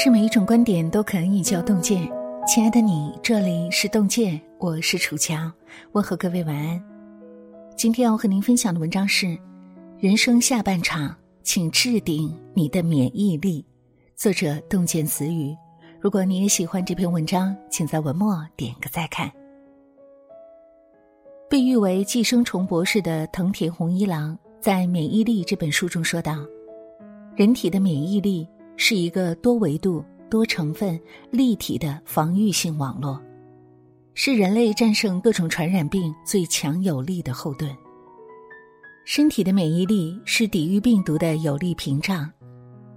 是每一种观点都可以叫洞见。亲爱的你，这里是洞见，我是楚乔，问候各位晚安。今天要和您分享的文章是《人生下半场，请置顶你的免疫力》，作者洞见词语。如果你也喜欢这篇文章，请在文末点个再看。被誉为寄生虫博士的藤田弘一郎在《免疫力》这本书中说道：“人体的免疫力。”是一个多维度、多成分、立体的防御性网络，是人类战胜各种传染病最强有力的后盾。身体的免疫力是抵御病毒的有力屏障，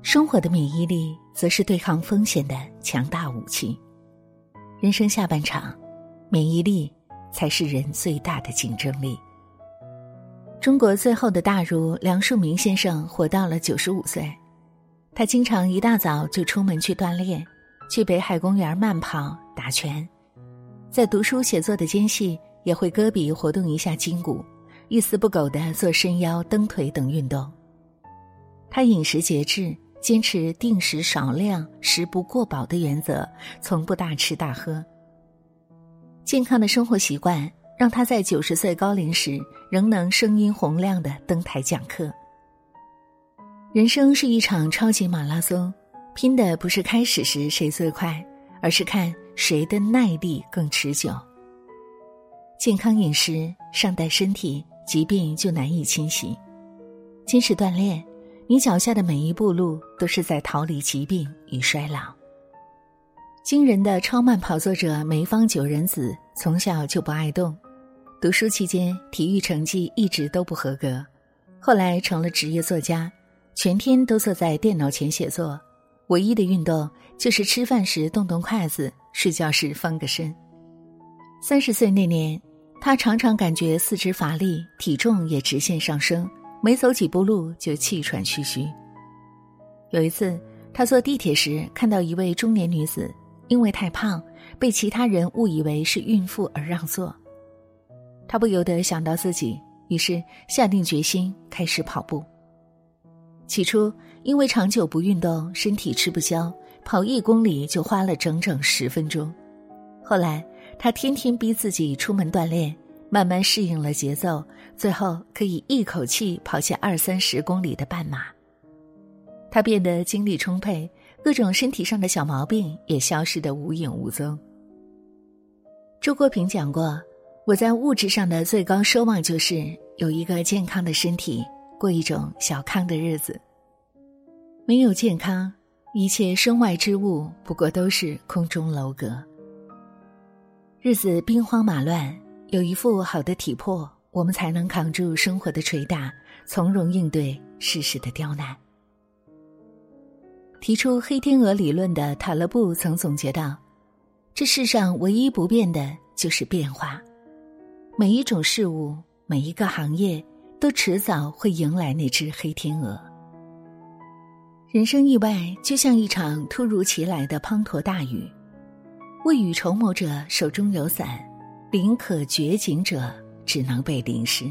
生活的免疫力则是对抗风险的强大武器。人生下半场，免疫力才是人最大的竞争力。中国最后的大儒梁漱溟先生活到了九十五岁。他经常一大早就出门去锻炼，去北海公园慢跑、打拳，在读书写作的间隙也会搁笔活动一下筋骨，一丝不苟的做伸腰、蹬腿等运动。他饮食节制，坚持定时少量、食不过饱的原则，从不大吃大喝。健康的生活习惯让他在九十岁高龄时仍能声音洪亮的登台讲课。人生是一场超级马拉松，拼的不是开始时谁最快，而是看谁的耐力更持久。健康饮食善待身体，疾病就难以侵袭。坚持锻炼，你脚下的每一步路都是在逃离疾病与衰老。惊人的超慢跑作者梅芳九人子从小就不爱动，读书期间体育成绩一直都不合格，后来成了职业作家。全天都坐在电脑前写作，唯一的运动就是吃饭时动动筷子，睡觉时翻个身。三十岁那年，他常常感觉四肢乏力，体重也直线上升，没走几步路就气喘吁吁。有一次，他坐地铁时看到一位中年女子，因为太胖，被其他人误以为是孕妇而让座。他不由得想到自己，于是下定决心开始跑步。起初，因为长久不运动，身体吃不消，跑一公里就花了整整十分钟。后来，他天天逼自己出门锻炼，慢慢适应了节奏，最后可以一口气跑下二三十公里的半马。他变得精力充沛，各种身体上的小毛病也消失得无影无踪。周国平讲过：“我在物质上的最高奢望就是有一个健康的身体。”过一种小康的日子。没有健康，一切身外之物不过都是空中楼阁。日子兵荒马乱，有一副好的体魄，我们才能扛住生活的捶打，从容应对世事的刁难。提出黑天鹅理论的塔勒布曾总结道：“这世上唯一不变的就是变化，每一种事物，每一个行业。”都迟早会迎来那只黑天鹅。人生意外就像一场突如其来的滂沱大雨，未雨绸缪者手中有伞，临可绝景者只能被淋湿。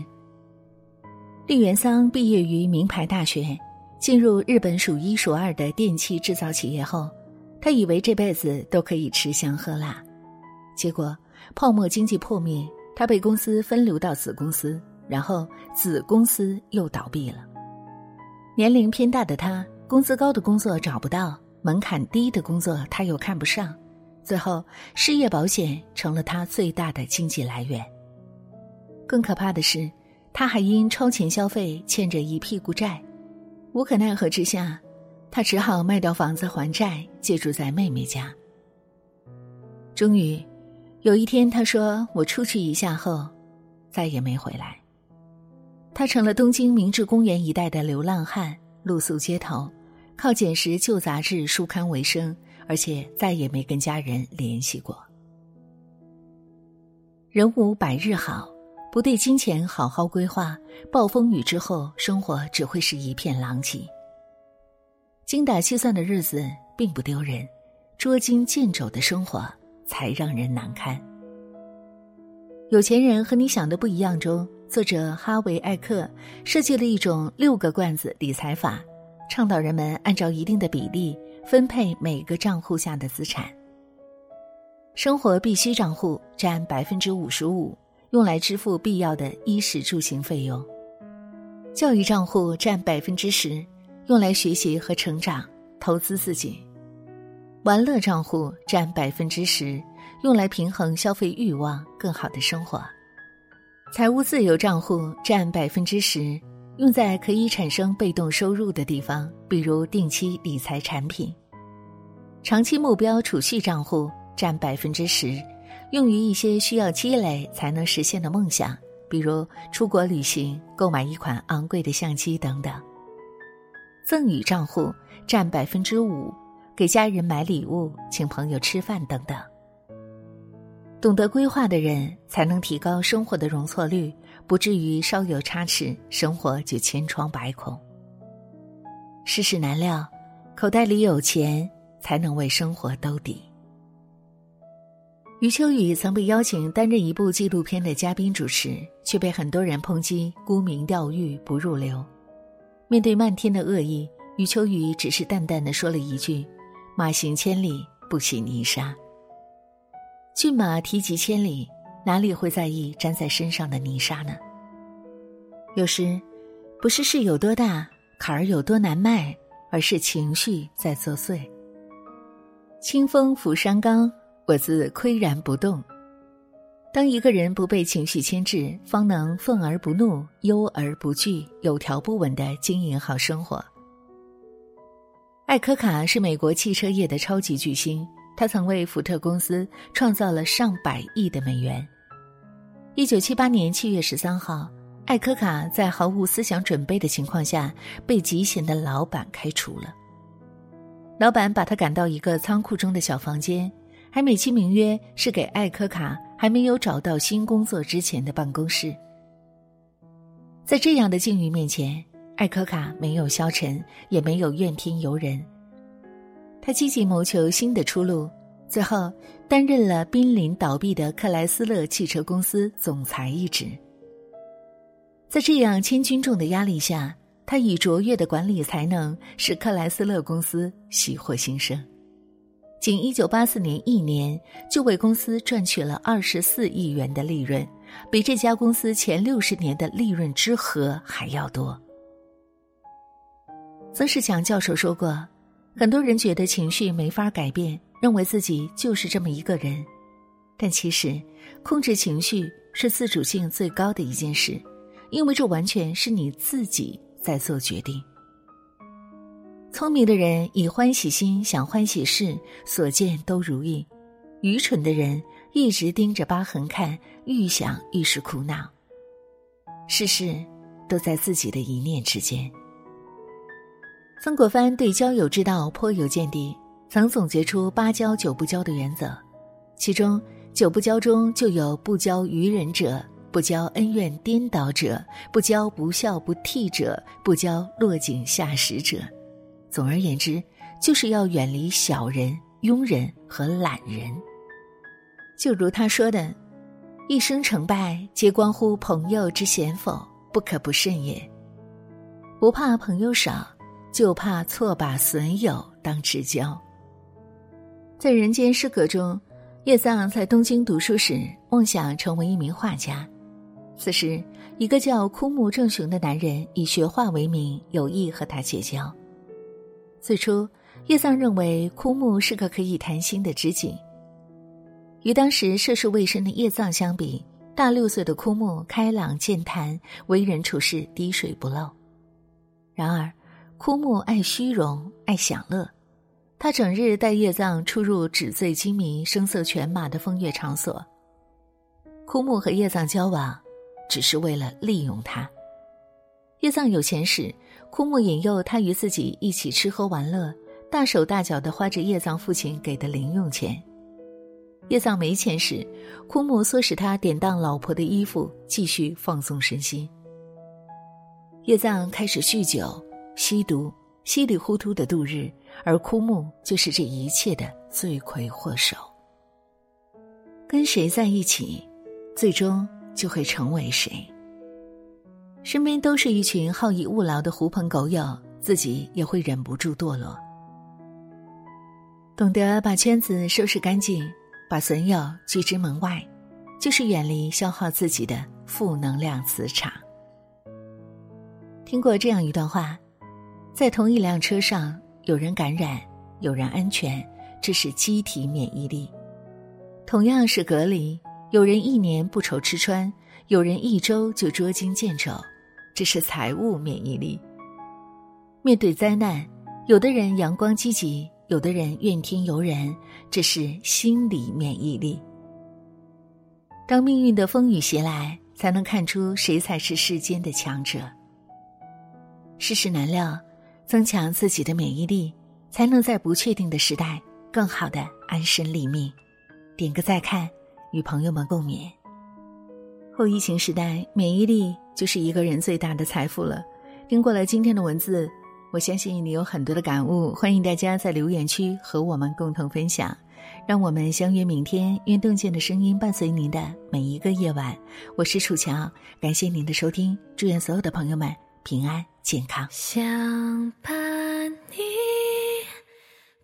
栗原桑毕业于名牌大学，进入日本数一数二的电器制造企业后，他以为这辈子都可以吃香喝辣，结果泡沫经济破灭，他被公司分流到子公司。然后子公司又倒闭了。年龄偏大的他，工资高的工作找不到，门槛低的工作他又看不上，最后失业保险成了他最大的经济来源。更可怕的是，他还因超前消费欠着一屁股债，无可奈何之下，他只好卖掉房子还债，借住在妹妹家。终于，有一天他说：“我出去一下后，再也没回来。”他成了东京明治公园一带的流浪汉，露宿街头，靠捡拾旧杂志书刊为生，而且再也没跟家人联系过。人无百日好，不对金钱好好规划，暴风雨之后，生活只会是一片狼藉。精打细算的日子并不丢人，捉襟见肘的生活才让人难堪。有钱人和你想的不一样中。作者哈维·艾克设计了一种六个罐子理财法，倡导人们按照一定的比例分配每个账户下的资产。生活必需账户占百分之五十五，用来支付必要的衣食住行费用；教育账户占百分之十，用来学习和成长、投资自己；玩乐账户占百分之十，用来平衡消费欲望，更好的生活。财务自由账户占百分之十，用在可以产生被动收入的地方，比如定期理财产品。长期目标储蓄账户占百分之十，用于一些需要积累才能实现的梦想，比如出国旅行、购买一款昂贵的相机等等。赠与账户占百分之五，给家人买礼物、请朋友吃饭等等。懂得规划的人，才能提高生活的容错率，不至于稍有差池，生活就千疮百孔。世事难料，口袋里有钱，才能为生活兜底。余秋雨曾被邀请担任一部纪录片的嘉宾主持，却被很多人抨击沽名钓誉、不入流。面对漫天的恶意，余秋雨只是淡淡的说了一句：“马行千里，不洗泥沙。”骏马蹄疾千里，哪里会在意粘在身上的泥沙呢？有时，不是事有多大，坎儿有多难迈，而是情绪在作祟。清风拂山岗，我自岿然不动。当一个人不被情绪牵制，方能愤而不怒，忧而不惧，有条不紊的经营好生活。艾柯卡是美国汽车业的超级巨星。他曾为福特公司创造了上百亿的美元。一九七八年七月十三号，艾科卡在毫无思想准备的情况下被极贤的老板开除了。老板把他赶到一个仓库中的小房间，还美其名曰是给艾科卡还没有找到新工作之前的办公室。在这样的境遇面前，艾科卡没有消沉，也没有怨天尤人。他积极谋求新的出路，最后担任了濒临倒闭的克莱斯勒汽车公司总裁一职。在这样千钧重的压力下，他以卓越的管理才能使克莱斯勒公司喜获新生。仅一九八四年一年，就为公司赚取了二十四亿元的利润，比这家公司前六十年的利润之和还要多。曾仕强教授说过。很多人觉得情绪没法改变，认为自己就是这么一个人，但其实，控制情绪是自主性最高的一件事，因为这完全是你自己在做决定。聪明的人以欢喜心想欢喜事，所见都如意；愚蠢的人一直盯着疤痕看，愈想愈是苦恼。事事都在自己的一念之间。曾国藩对交友之道颇有见地，曾总结出八交九不交的原则，其中九不交中就有不交愚人者，不交恩怨颠倒者，不交不孝不悌者，不交落井下石者。总而言之，就是要远离小人、庸人和懒人。就如他说的：“一生成败，皆关乎朋友之贤否，不可不慎也。不怕朋友少。”就怕错把损友当至交。在《人间失格》中，叶藏在东京读书时，梦想成为一名画家。此时，一个叫枯木正雄的男人以学画为名，有意和他结交。最初，叶藏认为枯木是个可以谈心的知己。与当时涉世未深的叶藏相比，大六岁的枯木开朗健谈，为人处事滴水不漏。然而，枯木爱虚荣，爱享乐，他整日带叶藏出入纸醉金迷、声色犬马的风月场所。枯木和叶藏交往，只是为了利用他。叶藏有钱时，枯木引诱他与自己一起吃喝玩乐，大手大脚的花着叶藏父亲给的零用钱。叶藏没钱时，枯木唆使他典当老婆的衣服，继续放纵身心。叶藏开始酗酒。吸毒，稀里糊涂的度日，而枯木就是这一切的罪魁祸首。跟谁在一起，最终就会成为谁。身边都是一群好逸恶劳的狐朋狗友，自己也会忍不住堕落。懂得把圈子收拾干净，把损友拒之门外，就是远离消耗自己的负能量磁场。听过这样一段话：在同一辆车上，有人感染，有人安全，这是机体免疫力；同样是隔离，有人一年不愁吃穿，有人一周就捉襟见肘，这是财务免疫力。面对灾难，有的人阳光积极。有的人怨天尤人，这是心理免疫力。当命运的风雨袭来，才能看出谁才是世间的强者。世事难料，增强自己的免疫力，才能在不确定的时代更好的安身立命。点个再看，与朋友们共勉。后疫情时代，免疫力就是一个人最大的财富了。听过了今天的文字。我相信你有很多的感悟，欢迎大家在留言区和我们共同分享。让我们相约明天，愿洞见的声音伴随您的每一个夜晚。我是楚乔，感谢您的收听，祝愿所有的朋友们平安健康。想把你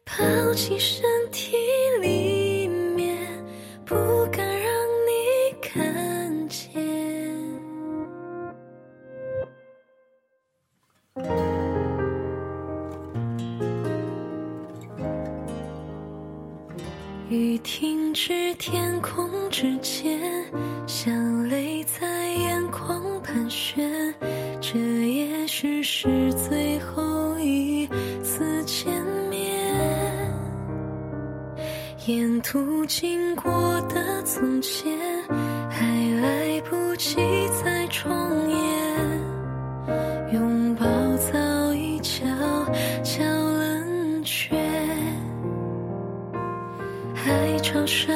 抱进身体里面，不敢让你看见。雨停止，天空之间，像泪在眼眶盘旋。是最后一次见面。沿途经过的从前，还来不及再重演。拥抱早已悄悄冷却。海潮声